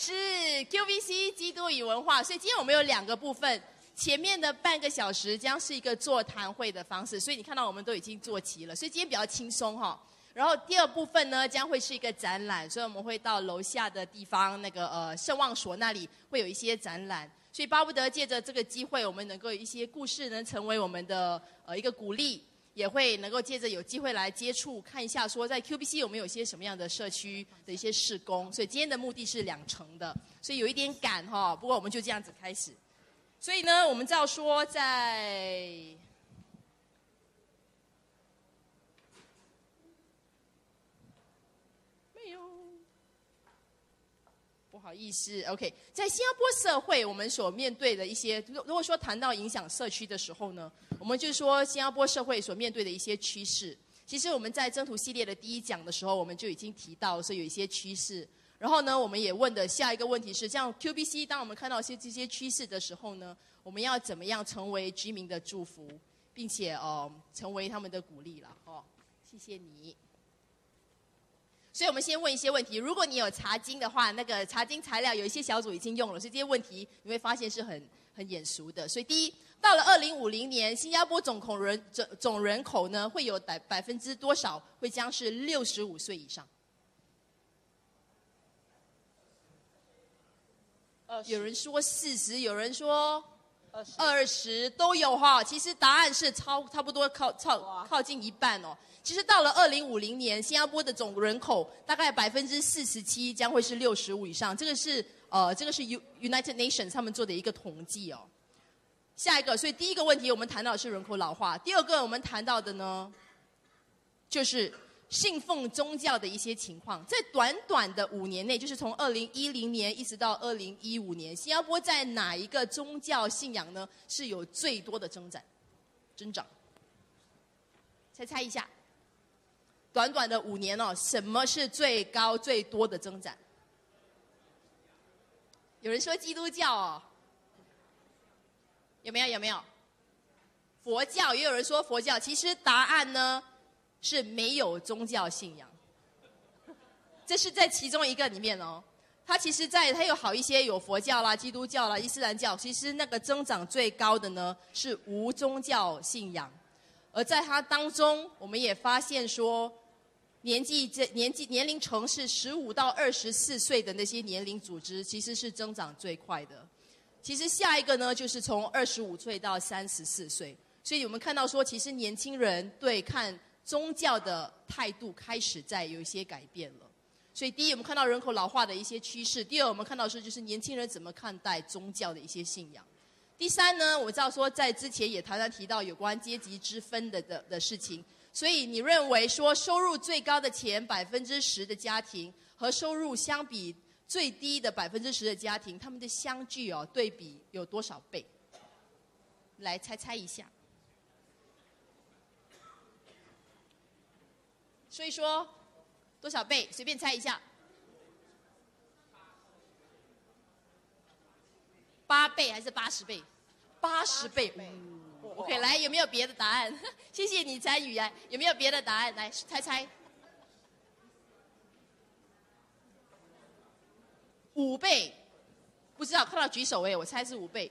是 QVC 基督与文化，所以今天我们有两个部分，前面的半个小时将是一个座谈会的方式，所以你看到我们都已经坐齐了，所以今天比较轻松哈。然后第二部分呢，将会是一个展览，所以我们会到楼下的地方，那个呃圣望所那里会有一些展览，所以巴不得借着这个机会，我们能够有一些故事能成为我们的呃一个鼓励。也会能够借着有机会来接触看一下，说在 QBC 有没有一些什么样的社区的一些施工。所以今天的目的是两成的，所以有一点赶哈。不过我们就这样子开始。所以呢，我们照说在。不好意思，OK，在新加坡社会，我们所面对的一些，如如果说谈到影响社区的时候呢，我们就说新加坡社会所面对的一些趋势。其实我们在征途系列的第一讲的时候，我们就已经提到说有一些趋势。然后呢，我们也问的下一个问题是，像 QBC，当我们看到一些这些趋势的时候呢，我们要怎么样成为居民的祝福，并且呃，成为他们的鼓励了？哦，谢谢你。所以我们先问一些问题。如果你有查经的话，那个查经材料有一些小组已经用了，所以这些问题你会发现是很很眼熟的。所以第一，到了二零五零年，新加坡总恐人总总人口呢会有百百分之多少会将是六十五岁以上？有人说四十，有人说二十，都有哈。其实答案是超差不多靠靠靠近一半哦。其实到了二零五零年，新加坡的总人口大概百分之四十七将会是六十五以上。这个是呃，这个是 U United Nations 他们做的一个统计哦。下一个，所以第一个问题我们谈到的是人口老化。第二个我们谈到的呢，就是信奉宗教的一些情况。在短短的五年内，就是从二零一零年一直到二零一五年，新加坡在哪一个宗教信仰呢是有最多的增长？增长？猜猜一下。短短的五年哦，什么是最高最多的增长？有人说基督教哦，有没有？有没有？佛教也有人说佛教，其实答案呢是没有宗教信仰。这是在其中一个里面哦，它其实，在它有好一些有佛教啦、基督教啦、伊斯兰教，其实那个增长最高的呢是无宗教信仰。而在它当中，我们也发现说，年纪这年纪年龄层是十五到二十四岁的那些年龄组织，其实是增长最快的。其实下一个呢，就是从二十五岁到三十四岁。所以我们看到说，其实年轻人对看宗教的态度开始在有一些改变了。所以第一，我们看到人口老化的一些趋势；第二，我们看到是就是年轻人怎么看待宗教的一些信仰。第三呢，我知道说在之前也常常提到有关阶级之分的的的事情，所以你认为说收入最高的前百分之十的家庭和收入相比最低的百分之十的家庭，他们的相距哦对比有多少倍？来猜猜一下。所以说多少倍？随便猜一下。八倍还是八十倍？八十倍。OK，来，有没有别的答案？谢谢你参与啊！有没有别的答案？来猜猜。五倍？不知道，看到举手哎，我猜是五倍。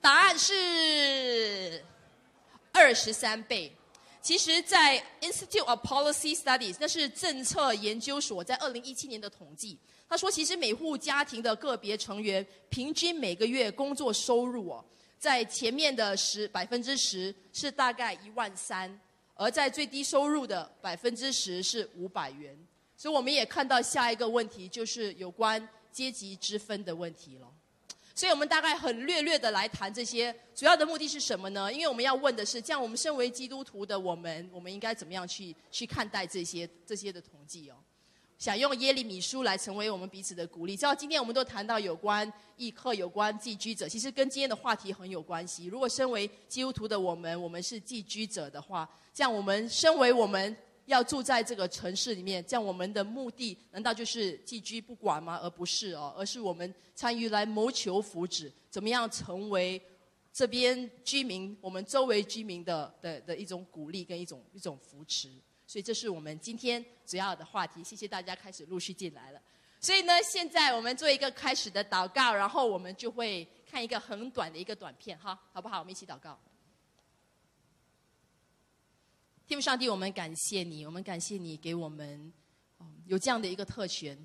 答案是二十三倍。其实，在 Institute of Policy Studies，那是政策研究所在二零一七年的统计。他说：“其实每户家庭的个别成员平均每个月工作收入哦，在前面的十百分之十是大概一万三，而在最低收入的百分之十是五百元。所以我们也看到下一个问题就是有关阶级之分的问题了。所以我们大概很略略的来谈这些，主要的目的是什么呢？因为我们要问的是，像我们身为基督徒的我们，我们应该怎么样去去看待这些这些的统计哦？”想用耶利米书来成为我们彼此的鼓励。知道今天我们都谈到有关异客、有关寄居者，其实跟今天的话题很有关系。如果身为基督徒的我们，我们是寄居者的话，这样我们身为我们要住在这个城市里面，这样我们的目的难道就是寄居不管吗？而不是哦，而是我们参与来谋求福祉，怎么样成为这边居民、我们周围居民的的的一种鼓励跟一种一种扶持。所以这是我们今天主要的话题。谢谢大家开始陆续进来了。所以呢，现在我们做一个开始的祷告，然后我们就会看一个很短的一个短片，哈，好不好？我们一起祷告。天父上帝，我们感谢你，我们感谢你给我们有这样的一个特权，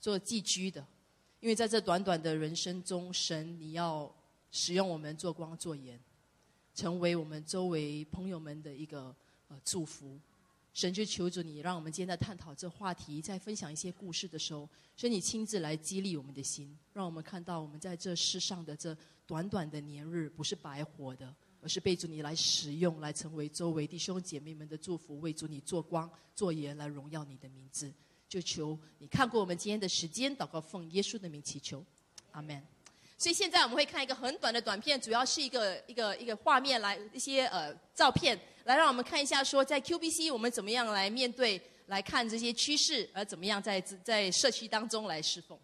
做寄居的，因为在这短短的人生中，神你要使用我们做光做盐，成为我们周围朋友们的一个呃祝福。神就求主你，让我们今天在探讨这话题，在分享一些故事的时候，神你亲自来激励我们的心，让我们看到我们在这世上的这短短的年日不是白活的，而是被主你来使用，来成为周围弟兄姐妹们的祝福，为主你做光做盐，来荣耀你的名字。就求你看过我们今天的时间，祷告奉耶稣的名祈求，阿门。所以现在我们会看一个很短的短片，主要是一个一个一个画面来一些呃照片，来让我们看一下说在 QBC 我们怎么样来面对来看这些趋势，而怎么样在在社区当中来侍奉。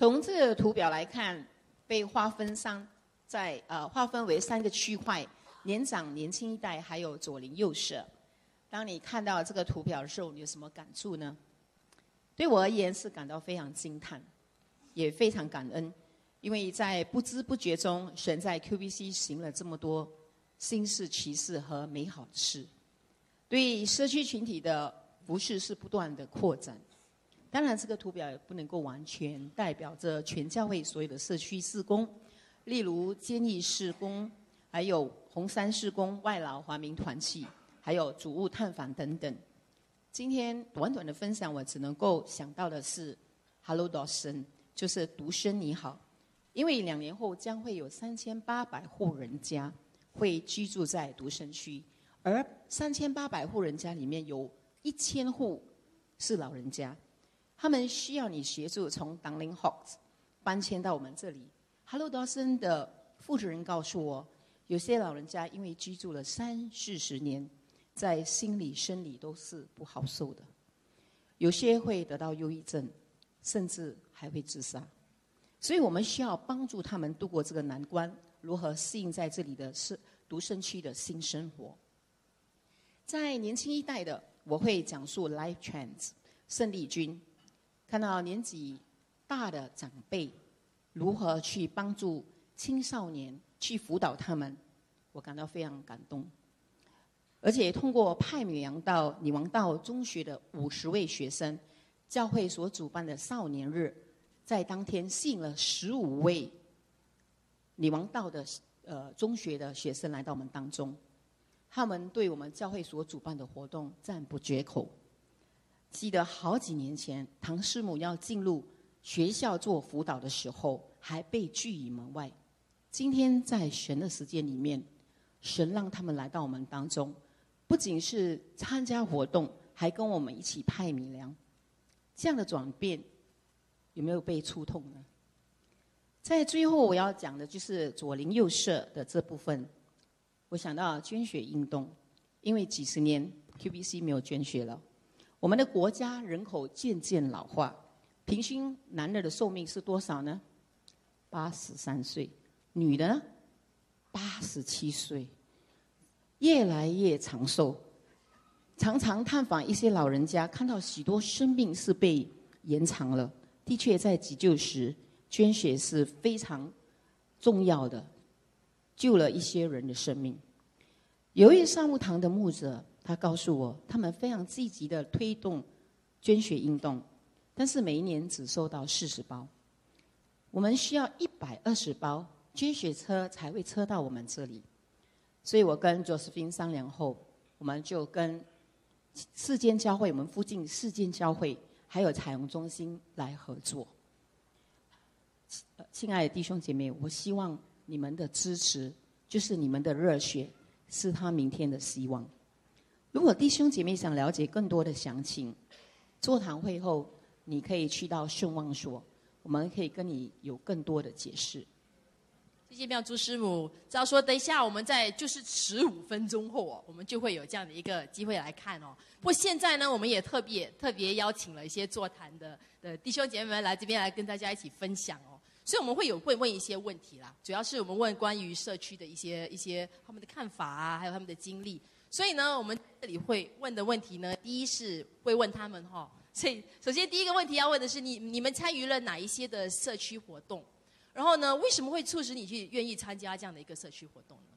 从这个图表来看，被划分上在呃划分为三个区块：年长、年轻一代，还有左邻右舍。当你看到这个图表的时候，你有什么感触呢？对我而言是感到非常惊叹，也非常感恩，因为在不知不觉中，神在 QBC 行了这么多新事、奇事和美好的事，对社区群体的服饰是不断的扩展。当然，这个图表也不能够完全代表着全教会所有的社区施工，例如监狱施工，还有红山施工、外劳华民团契，还有主务探访等等。今天短短的分享，我只能够想到的是，Hello Dawson，就是独生你好，因为两年后将会有三千八百户人家会居住在独生区，而三千八百户人家里面有一千户是老人家。他们需要你协助从 d a r l i n g Hawks 搬迁到我们这里。Hello Dawson 的负责人告诉我，有些老人家因为居住了三四十年，在心理、生理都是不好受的，有些会得到忧郁症，甚至还会自杀。所以我们需要帮助他们度过这个难关，如何适应在这里的是独生区的新生活。在年轻一代的，我会讲述 Life Trends 胜利军。看到年纪大的长辈如何去帮助青少年，去辅导他们，我感到非常感动。而且通过派米阳到女王道中学的五十位学生，教会所主办的少年日，在当天吸引了十五位女王道的呃中学的学生来到我们当中，他们对我们教会所主办的活动赞不绝口。记得好几年前，唐师母要进入学校做辅导的时候，还被拒于门外。今天在神的时间里面，神让他们来到我们当中，不仅是参加活动，还跟我们一起派米粮。这样的转变，有没有被触痛呢？在最后我要讲的就是左邻右舍的这部分。我想到捐血运动，因为几十年 QBC 没有捐血了。我们的国家人口渐渐老化，平均男的的寿命是多少呢？八十三岁，女的呢？八十七岁，越来越长寿。常常探访一些老人家，看到许多生命是被延长了。的确，在急救时捐血是非常重要的，救了一些人的生命。有一位上木堂的牧者。他告诉我，他们非常积极的推动捐血运动，但是每一年只收到四十包。我们需要一百二十包捐血车才会车到我们这里，所以我跟 Josephine 商量后，我们就跟四间教会，我们附近四间教会还有彩虹中心来合作。亲爱的弟兄姐妹，我希望你们的支持就是你们的热血，是他明天的希望。如果弟兄姐妹想了解更多的详情，座谈会后你可以去到顺望所。我们可以跟你有更多的解释。谢谢妙珠师母。只要说等一下，我们在就是十五分钟后哦，我们就会有这样的一个机会来看哦。不过现在呢，我们也特别特别邀请了一些座谈的的弟兄姐妹们来这边来跟大家一起分享哦。所以我们会有会问一些问题啦，主要是我们问关于社区的一些一些他们的看法啊，还有他们的经历。所以呢，我们这里会问的问题呢，第一是会问他们哈。所以，首先第一个问题要问的是，你你们参与了哪一些的社区活动？然后呢，为什么会促使你去愿意参加这样的一个社区活动呢？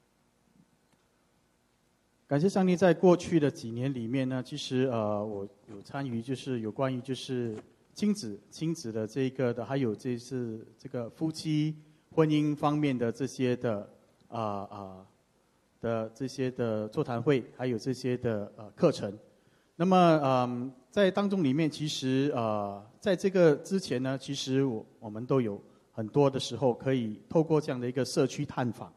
感谢上帝，在过去的几年里面呢，其实呃，我有参与，就是有关于就是亲子亲子的这个的，还有这是这个夫妻婚姻方面的这些的啊啊的这些的座谈会，还有这些的呃课程。那么嗯。在当中里面，其实呃，在这个之前呢，其实我我们都有很多的时候可以透过这样的一个社区探访，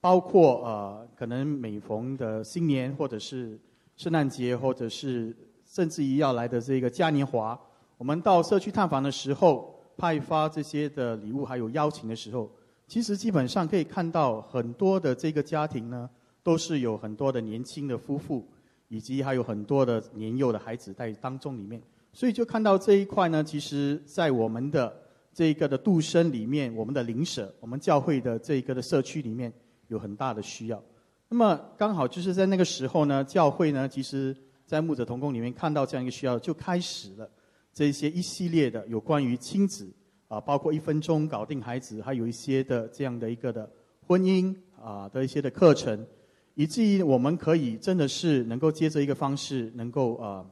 包括呃，可能每逢的新年或者是圣诞节，或者是甚至于要来的这个嘉年华，我们到社区探访的时候，派发这些的礼物还有邀请的时候，其实基本上可以看到很多的这个家庭呢，都是有很多的年轻的夫妇。以及还有很多的年幼的孩子在当中里面，所以就看到这一块呢，其实，在我们的这个的度生里面，我们的邻舍，我们教会的这一个的社区里面有很大的需要。那么刚好就是在那个时候呢，教会呢，其实在牧者同工里面看到这样一个需要，就开始了这些一系列的有关于亲子啊，包括一分钟搞定孩子，还有一些的这样的一个的婚姻啊的一些的课程。以至于我们可以真的是能够接着一个方式，能够呃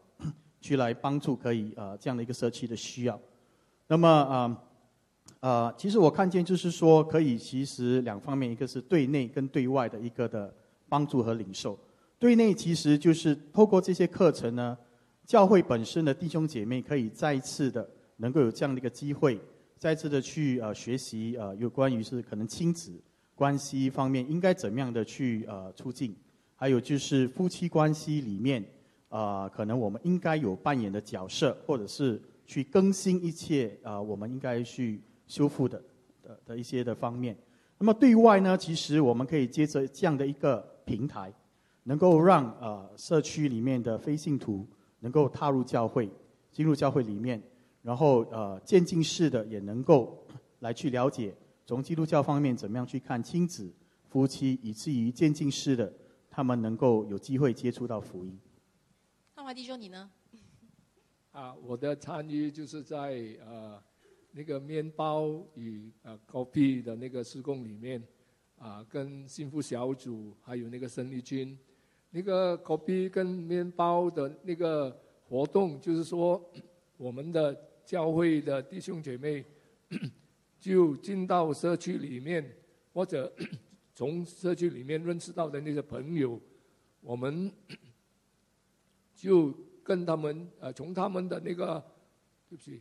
去来帮助可以呃这样的一个社区的需要。那么啊呃，其实我看见就是说，可以其实两方面，一个是对内跟对外的一个的帮助和领受。对内其实就是透过这些课程呢，教会本身的弟兄姐妹可以再一次的能够有这样的一个机会，再次的去呃学习呃有关于是可能亲子。关系方面应该怎么样的去呃促进？还有就是夫妻关系里面啊，可能我们应该有扮演的角色，或者是去更新一切啊，我们应该去修复的的的一些的方面。那么对外呢，其实我们可以接着这样的一个平台，能够让呃社区里面的非信徒能够踏入教会，进入教会里面，然后呃渐进式的也能够来去了解。从基督教方面，怎么样去看亲子、夫妻，以至于渐进式的，他们能够有机会接触到福音。汉华弟兄，你呢？啊，我的参与就是在呃那个面包与呃 copy 的那个施工里面，啊，跟幸福小组还有那个生力军，那个 copy 跟面包的那个活动，就是说 我们的教会的弟兄姐妹。就进到社区里面，或者 从社区里面认识到的那些朋友，我们 就跟他们呃，从他们的那个，对不起，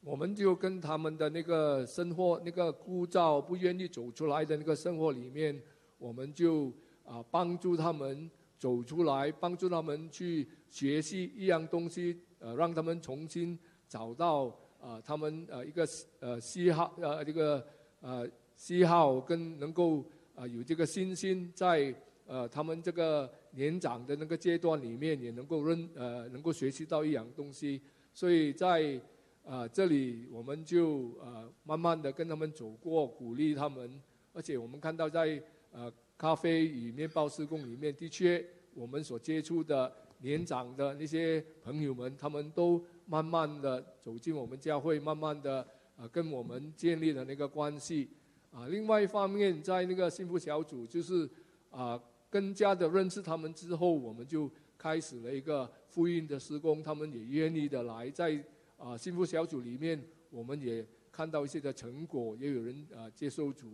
我们就跟他们的那个生活那个枯燥、不愿意走出来的那个生活里面，我们就啊帮助他们走出来，帮助他们去学习一样东西，呃，让他们重新。找到啊，他们呃一个呃喜好呃这个呃喜好跟能够啊有这个信心，在呃他们这个年长的那个阶段里面，也能够认呃能够学习到一样东西。所以在啊这里，我们就呃慢慢的跟他们走过，鼓励他们。而且我们看到在呃咖啡与面包施工里面，的确我们所接触的年长的那些朋友们，他们都。慢慢的走进我们教会，慢慢的啊跟我们建立了那个关系，啊，另外一方面在那个幸福小组，就是啊更加的认识他们之后，我们就开始了一个福音的施工，他们也愿意的来在啊幸福小组里面，我们也看到一些的成果，也有人啊接受主，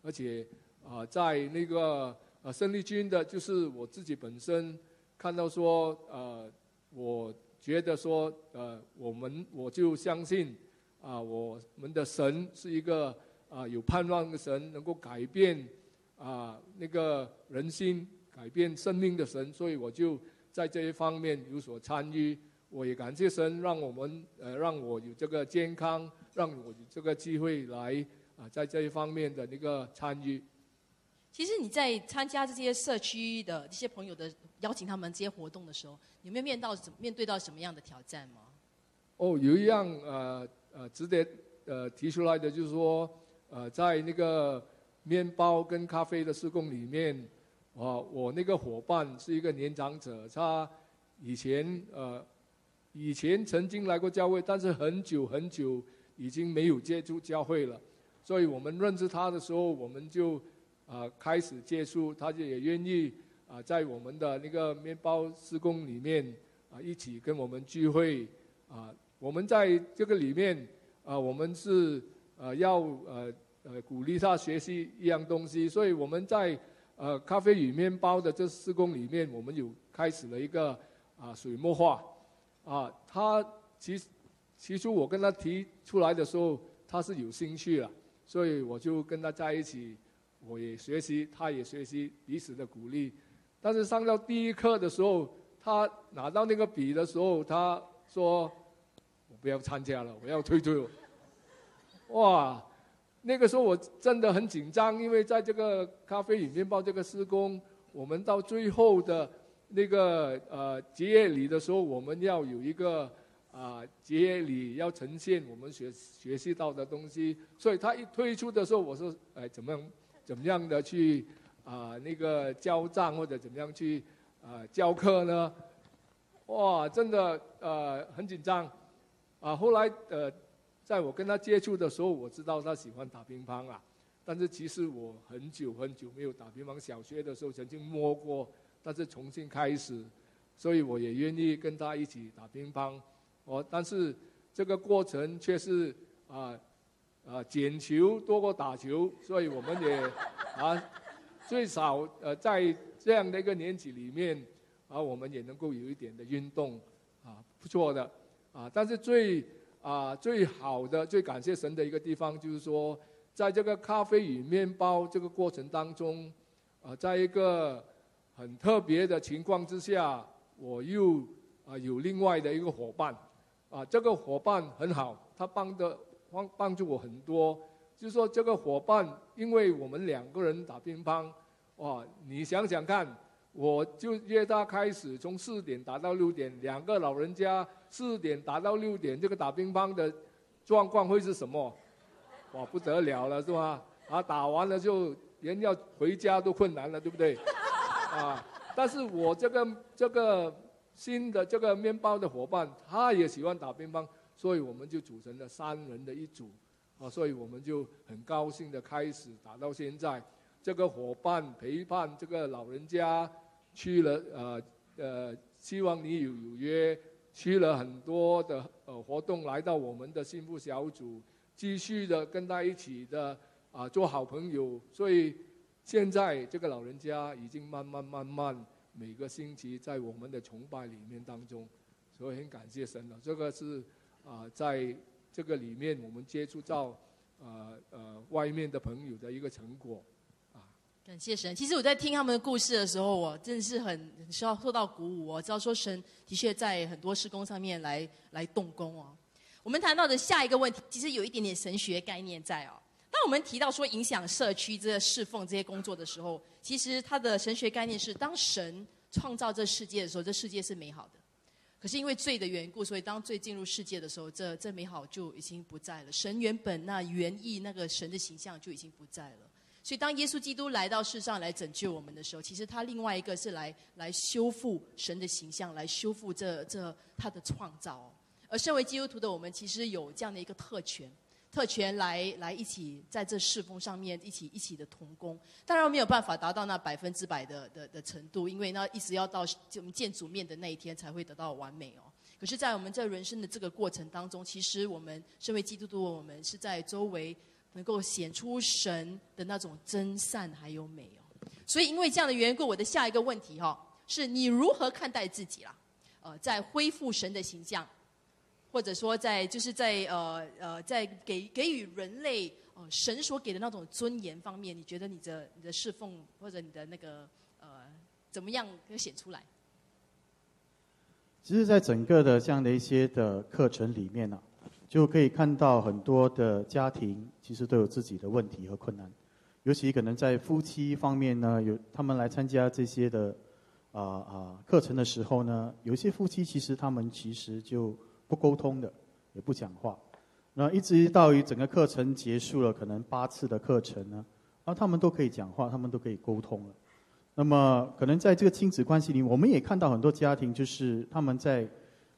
而且啊在那个啊胜利军的，就是我自己本身看到说呃，我觉得说呃我们我就相信啊我们的神是一个啊有盼望的神，能够改变啊那个人心、改变生命的神，所以我就在这一方面有所参与。我也感谢神，让我们呃让我有这个健康，让我有这个机会来啊在这一方面的那个参与。其实你在参加这些社区的这些朋友的邀请他们这些活动的时候，有没有面到怎面对到什么样的挑战吗？哦，有一样呃呃值得呃提出来的就是说，呃在那个面包跟咖啡的施工里面，啊我那个伙伴是一个年长者，他以前呃以前曾经来过教会，但是很久很久已经没有接触教会了，所以我们认识他的时候，我们就啊开始接触，他就也愿意啊在我们的那个面包施工里面啊一起跟我们聚会啊。我们在这个里面啊，我们是呃要呃呃鼓励他学习一样东西，所以我们在呃咖啡与面包的这施工里面，我们有开始了一个啊水墨画啊。他其实起初我跟他提出来的时候，他是有兴趣了，所以我就跟他在一起，我也学习，他也学习，彼此的鼓励。但是上到第一课的时候，他拿到那个笔的时候，他说。我不要参加了，我要退退。哇，那个时候我真的很紧张，因为在这个咖啡与面包这个施工，我们到最后的那个呃结业礼的时候，我们要有一个啊结业礼要呈现我们学学习到的东西。所以他一推出的时候，我说哎怎么样怎么样的去啊那个交账或者怎么样去啊教课呢？哇，真的呃很紧张。啊，后来呃，在我跟他接触的时候，我知道他喜欢打乒乓啊。但是其实我很久很久没有打乒乓，小学的时候曾经摸过，但是重新开始，所以我也愿意跟他一起打乒乓。哦，但是这个过程却是啊啊捡球多过打球，所以我们也啊最少呃在这样的一个年纪里面啊，我们也能够有一点的运动啊，不错的。啊，但是最啊最好的、最感谢神的一个地方，就是说，在这个咖啡与面包这个过程当中，啊，在一个很特别的情况之下，我又啊有另外的一个伙伴，啊，这个伙伴很好，他帮的帮帮助我很多。就是说，这个伙伴，因为我们两个人打乒乓，哇，你想想看。我就约他开始，从四点打到六点，两个老人家四点打到六点，这个打乒乓的状况会是什么？哇，不得了了，是吧？啊，打完了就连要回家都困难了，对不对？啊，但是我这个这个新的这个面包的伙伴，他也喜欢打乒乓，所以我们就组成了三人的一组，啊，所以我们就很高兴的开始打到现在。这个伙伴陪伴这个老人家去了，呃呃，希望你有有约去了很多的呃活动，来到我们的幸福小组，继续的跟他一起的啊做好朋友。所以现在这个老人家已经慢慢慢慢每个星期在我们的崇拜里面当中，所以很感谢神了。这个是啊在这个里面我们接触到呃呃外面的朋友的一个成果。感谢神。其实我在听他们的故事的时候，我真的是很需要受到鼓舞。我知道说神的确在很多施工上面来来动工哦。我们谈到的下一个问题，其实有一点点神学概念在哦。当我们提到说影响社区这个侍奉这些工作的时候，其实它的神学概念是：当神创造这世界的时候，这世界是美好的。可是因为罪的缘故，所以当罪进入世界的时候，这这美好就已经不在了。神原本那原意那个神的形象就已经不在了。所以，当耶稣基督来到世上来拯救我们的时候，其实他另外一个是来来修复神的形象，来修复这这他的创造。而身为基督徒的我们，其实有这样的一个特权，特权来来一起在这侍奉上面一起一起的同工。当然没有办法达到那百分之百的的的程度，因为那一直要到我们见主面的那一天才会得到完美哦。可是，在我们这人生的这个过程当中，其实我们身为基督徒，我们是在周围能够显出神的那种真善还有美哦。所以，因为这样的缘故，我的下一个问题哈，是你如何看待自己啦？呃，在恢复神的形象，或者说在就是在呃呃在给给予人类呃神所给的那种尊严方面，你觉得你的你的侍奉或者你的那个呃怎么样可以显出来？其实，在整个的这样的一些的课程里面呢，就可以看到很多的家庭其实都有自己的问题和困难，尤其可能在夫妻方面呢，有他们来参加这些的啊啊课程的时候呢，有些夫妻其实他们其实就不沟通的，也不讲话，那一直到于整个课程结束了，可能八次的课程呢，然后他们都可以讲话，他们都可以沟通了。那么，可能在这个亲子关系里，我们也看到很多家庭，就是他们在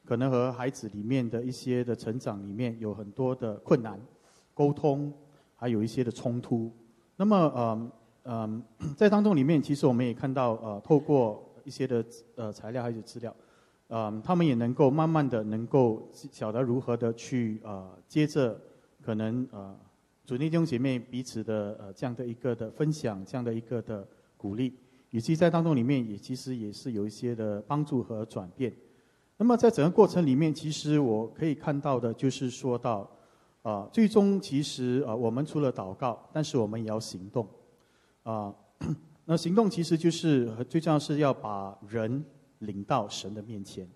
可能和孩子里面的一些的成长里面有很多的困难，沟通还有一些的冲突。那么，嗯嗯，在当中里面，其实我们也看到，呃，透过一些的呃材料还有资料，嗯，他们也能够慢慢的能够晓得如何的去呃接着可能呃主内弟兄姐妹彼此的呃这样的一个的分享，这样的一个的鼓励。以及在当中里面也其实也是有一些的帮助和转变。那么在整个过程里面，其实我可以看到的就是说到，啊，最终其实啊，我们除了祷告，但是我们也要行动，啊，那行动其实就是最重要是要把人领到神的面前。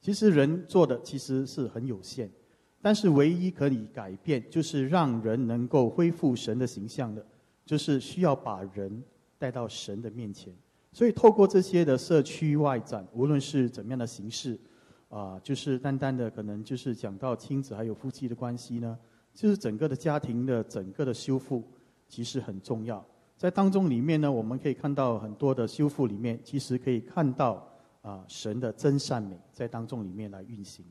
其实人做的其实是很有限，但是唯一可以改变，就是让人能够恢复神的形象的，就是需要把人带到神的面前。所以，透过这些的社区外展，无论是怎么样的形式，啊，就是单单的可能就是讲到亲子还有夫妻的关系呢，就是整个的家庭的整个的修复，其实很重要。在当中里面呢，我们可以看到很多的修复里面，其实可以看到啊神的真善美在当中里面来运行，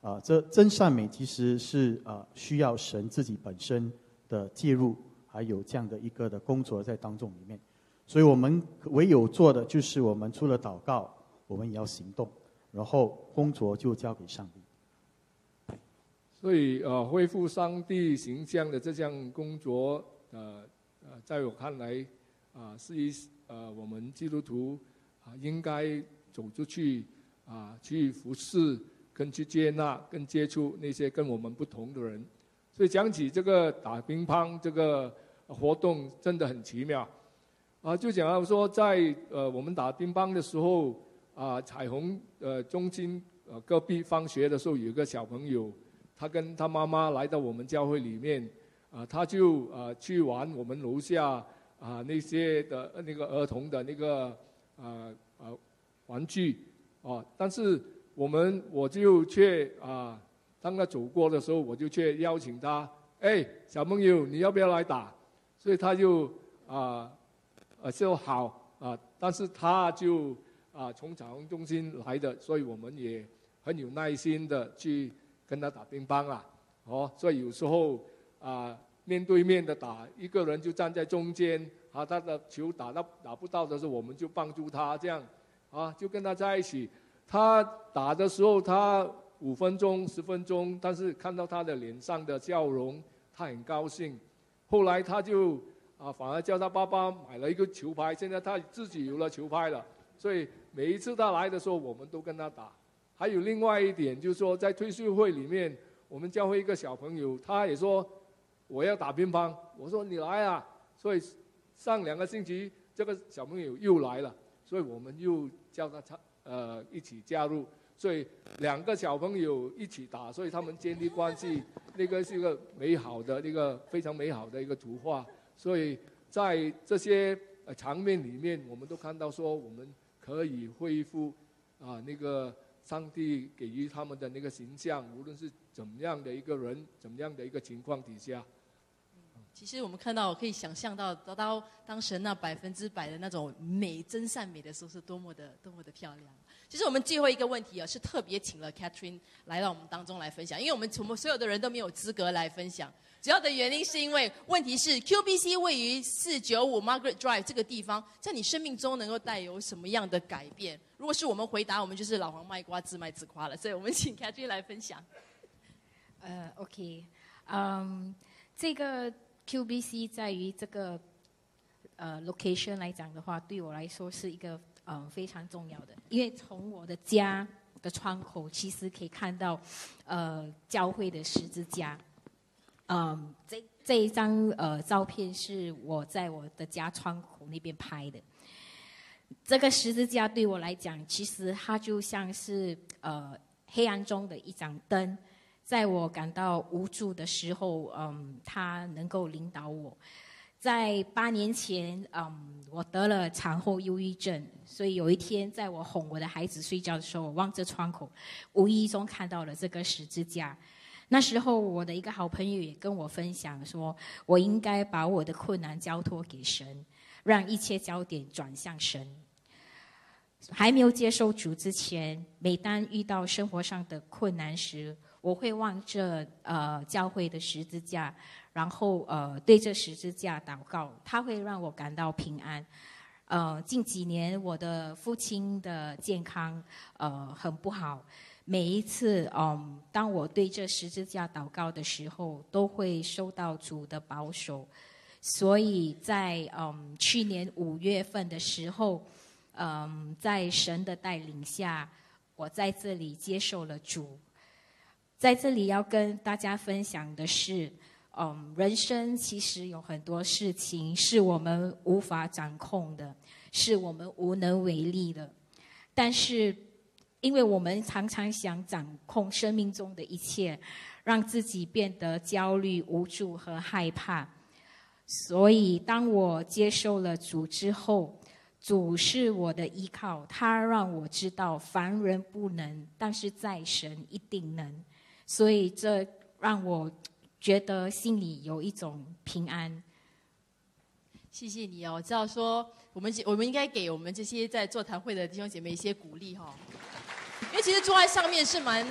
啊，这真善美其实是啊需要神自己本身的介入，还有这样的一个的工作在当中里面。所以我们唯有做的就是，我们除了祷告，我们也要行动，然后工作就交给上帝。所以，呃，恢复上帝形象的这项工作，呃，呃，在我看来，啊，是一呃，我们基督徒啊，应该走出去啊，去服侍，跟去接纳，跟接触那些跟我们不同的人。所以讲起这个打乒乓这个活动，真的很奇妙。啊，就讲到说，在呃我们打乒乓的时候，啊彩虹呃中心呃隔壁放学的时候，有一个小朋友，他跟他妈妈来到我们教会里面，啊他就啊去玩我们楼下啊那些的那个儿童的那个啊啊玩具，啊但是我们我就却啊当他走过的时候，我就却邀请他，哎小朋友你要不要来打？所以他就啊。呃，就好啊，但是他就啊从彩虹中心来的，所以我们也很有耐心的去跟他打乒乓啊，哦，所以有时候啊面对面的打，一个人就站在中间，啊他的球打到打不到的时候，我们就帮助他这样，啊就跟他在一起，他打的时候他五分钟十分钟，但是看到他的脸上的笑容，他很高兴，后来他就。啊，反而叫他爸爸买了一个球拍，现在他自己有了球拍了。所以每一次他来的时候，我们都跟他打。还有另外一点，就是说在退休会里面，我们教会一个小朋友，他也说我要打乒乓。我说你来啊。所以上两个星期，这个小朋友又来了，所以我们又叫他参呃一起加入。所以两个小朋友一起打，所以他们建立关系，那个是一个美好的、那个非常美好的一个图画。所以在这些场面里面，我们都看到说，我们可以恢复啊那个上帝给予他们的那个形象，无论是怎么样的一个人，怎么样的一个情况底下。其实我们看到，可以想象到，得到当神那百分之百的那种美、真善美的时候，是多么的、多么的漂亮。其实我们最后一个问题啊，是特别请了 Catherine 来到我们当中来分享，因为我们我们所有的人都没有资格来分享。主要的原因是因为问题是 QBC 位于四九五 Margaret Drive 这个地方，在你生命中能够带有什么样的改变？如果是我们回答，我们就是老黄卖瓜自卖自夸了。所以我们请 Catherine 来分享。呃，OK，嗯，这个 QBC 在于这个呃 location 来讲的话，对我来说是一个呃非常重要的，因为从我的家的窗口其实可以看到呃教会的十字架。嗯，这这一张呃照片是我在我的家窗口那边拍的。这个十字架对我来讲，其实它就像是呃黑暗中的一盏灯，在我感到无助的时候，嗯，他能够领导我。在八年前，嗯，我得了产后忧郁症，所以有一天，在我哄我的孩子睡觉的时候，我望着窗口，无意中看到了这个十字架。那时候，我的一个好朋友也跟我分享说，我应该把我的困难交托给神，让一切焦点转向神。还没有接受主之前，每当遇到生活上的困难时，我会望着呃教会的十字架，然后呃对着十字架祷告，它会让我感到平安。呃，近几年我的父亲的健康呃很不好。每一次，嗯，当我对这十字架祷告的时候，都会收到主的保守。所以在嗯去年五月份的时候，嗯，在神的带领下，我在这里接受了主。在这里要跟大家分享的是，嗯，人生其实有很多事情是我们无法掌控的，是我们无能为力的，但是。因为我们常常想掌控生命中的一切，让自己变得焦虑、无助和害怕。所以，当我接受了主之后，主是我的依靠，他让我知道凡人不能，但是在神一定能。所以，这让我觉得心里有一种平安。谢谢你哦，我知道说我们我们应该给我们这些在座谈会的弟兄姐妹一些鼓励哈。因为其实坐在上面是蛮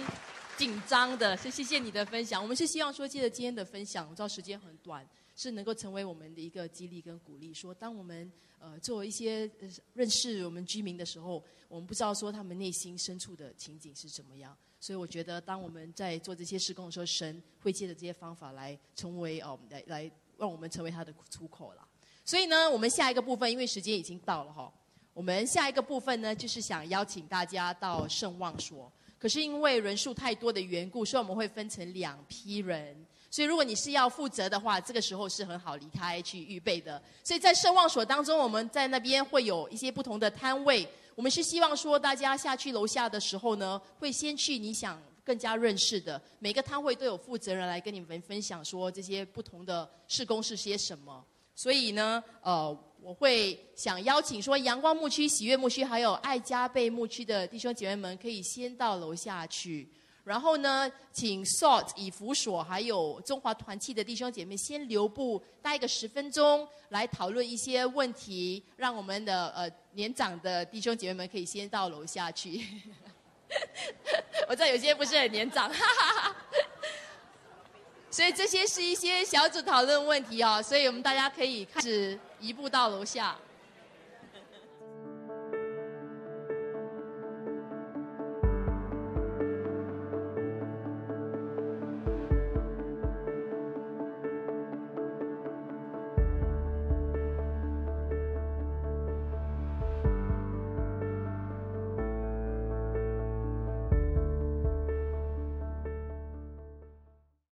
紧张的，是谢谢你的分享。我们是希望说，借着今天的分享，我知道时间很短，是能够成为我们的一个激励跟鼓励。说，当我们呃做一些认识我们居民的时候，我们不知道说他们内心深处的情景是怎么样。所以我觉得，当我们在做这些施工的时候，神会借着这些方法来成为哦，来来让我们成为他的出口了。所以呢，我们下一个部分，因为时间已经到了哈。我们下一个部分呢，就是想邀请大家到圣望说。可是因为人数太多的缘故，所以我们会分成两批人。所以如果你是要负责的话，这个时候是很好离开去预备的。所以在圣望所当中，我们在那边会有一些不同的摊位。我们是希望说，大家下去楼下的时候呢，会先去你想更加认识的每个摊位都有负责人来跟你们分享说这些不同的施工是些什么。所以呢，呃。我会想邀请说阳光牧区、喜悦牧区，还有爱加倍牧区的弟兄姐妹们，可以先到楼下去。然后呢，请 Salt 以弗所还有中华团契的弟兄姐妹先留步，待个十分钟，来讨论一些问题，让我们的呃年长的弟兄姐妹们可以先到楼下去。我知道有些不是很年长。哈哈哈所以这些是一些小组讨论问题哦，所以我们大家可以开始移步到楼下。